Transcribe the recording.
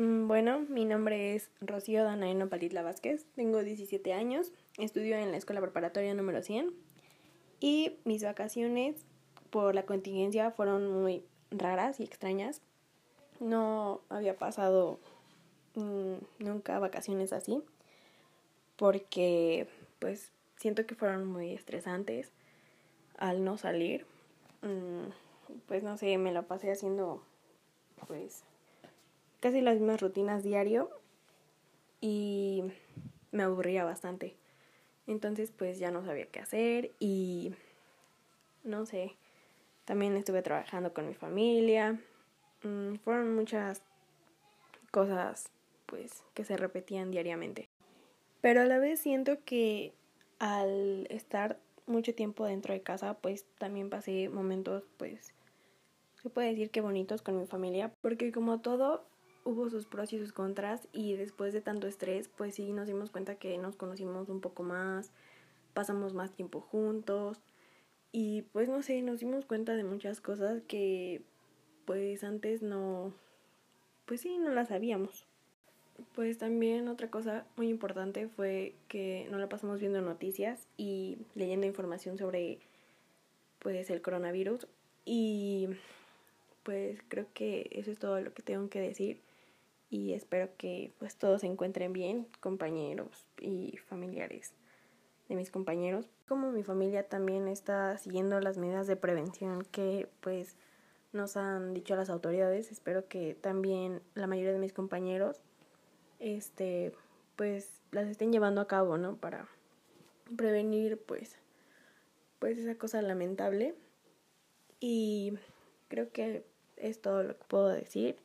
Mm, bueno, mi nombre es Rocío Danaeno Palitla Vázquez, tengo 17 años, estudio en la escuela preparatoria número 100 y mis vacaciones por la contingencia fueron muy raras y extrañas. No había pasado mm, nunca vacaciones así porque pues siento que fueron muy estresantes al no salir. Mm, pues no sé, me la pasé haciendo pues casi las mismas rutinas diario y me aburría bastante. Entonces pues ya no sabía qué hacer y no sé, también estuve trabajando con mi familia. Mm, fueron muchas cosas pues que se repetían diariamente. Pero a la vez siento que al estar mucho tiempo dentro de casa pues también pasé momentos pues se puede decir que bonitos con mi familia porque como todo hubo sus pros y sus contras y después de tanto estrés, pues sí nos dimos cuenta que nos conocimos un poco más, pasamos más tiempo juntos y pues no sé, nos dimos cuenta de muchas cosas que pues antes no, pues sí, no las sabíamos. Pues también otra cosa muy importante fue que no la pasamos viendo noticias y leyendo información sobre pues el coronavirus y pues creo que eso es todo lo que tengo que decir y espero que pues todos se encuentren bien, compañeros y familiares de mis compañeros. Como mi familia también está siguiendo las medidas de prevención que pues nos han dicho las autoridades, espero que también la mayoría de mis compañeros este pues las estén llevando a cabo, ¿no? Para prevenir pues pues esa cosa lamentable y creo que es todo lo que puedo decir.